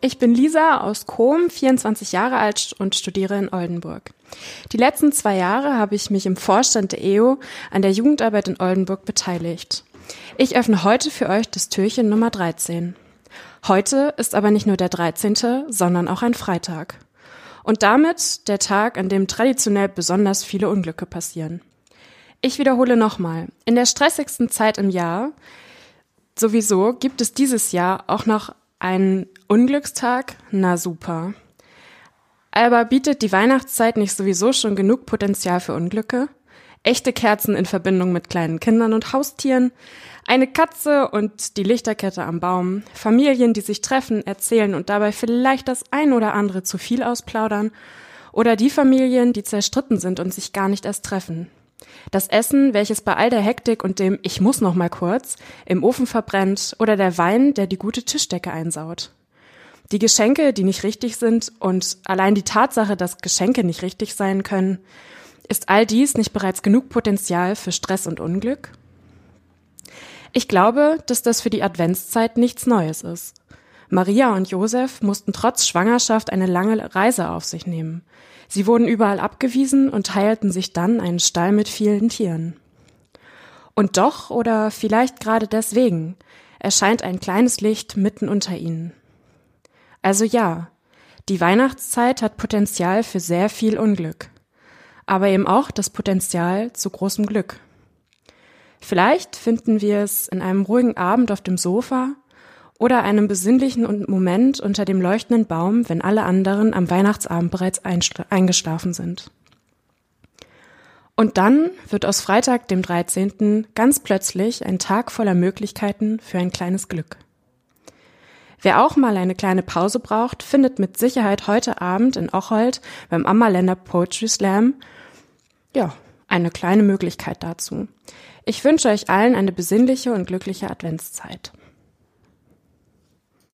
Ich bin Lisa aus Chom, 24 Jahre alt und studiere in Oldenburg. Die letzten zwei Jahre habe ich mich im Vorstand der EO an der Jugendarbeit in Oldenburg beteiligt. Ich öffne heute für euch das Türchen Nummer 13. Heute ist aber nicht nur der 13., sondern auch ein Freitag. Und damit der Tag, an dem traditionell besonders viele Unglücke passieren. Ich wiederhole nochmal. In der stressigsten Zeit im Jahr sowieso gibt es dieses Jahr auch noch einen Unglückstag? Na super. Aber bietet die Weihnachtszeit nicht sowieso schon genug Potenzial für Unglücke? Echte Kerzen in Verbindung mit kleinen Kindern und Haustieren, eine Katze und die Lichterkette am Baum, Familien, die sich treffen, erzählen und dabei vielleicht das ein oder andere zu viel ausplaudern, oder die Familien, die zerstritten sind und sich gar nicht erst treffen. Das Essen, welches bei all der Hektik und dem Ich muss noch mal kurz im Ofen verbrennt oder der Wein, der die gute Tischdecke einsaut. Die Geschenke, die nicht richtig sind und allein die Tatsache, dass Geschenke nicht richtig sein können, ist all dies nicht bereits genug Potenzial für Stress und Unglück? Ich glaube, dass das für die Adventszeit nichts Neues ist. Maria und Josef mussten trotz Schwangerschaft eine lange Reise auf sich nehmen. Sie wurden überall abgewiesen und teilten sich dann einen Stall mit vielen Tieren. Und doch, oder vielleicht gerade deswegen, erscheint ein kleines Licht mitten unter ihnen. Also ja, die Weihnachtszeit hat Potenzial für sehr viel Unglück, aber eben auch das Potenzial zu großem Glück. Vielleicht finden wir es in einem ruhigen Abend auf dem Sofa oder einem besinnlichen Moment unter dem leuchtenden Baum, wenn alle anderen am Weihnachtsabend bereits eingeschlafen sind. Und dann wird aus Freitag, dem 13., ganz plötzlich ein Tag voller Möglichkeiten für ein kleines Glück. Wer auch mal eine kleine Pause braucht, findet mit Sicherheit heute Abend in Ochold beim Ammerländer Poetry Slam, ja, eine kleine Möglichkeit dazu. Ich wünsche euch allen eine besinnliche und glückliche Adventszeit.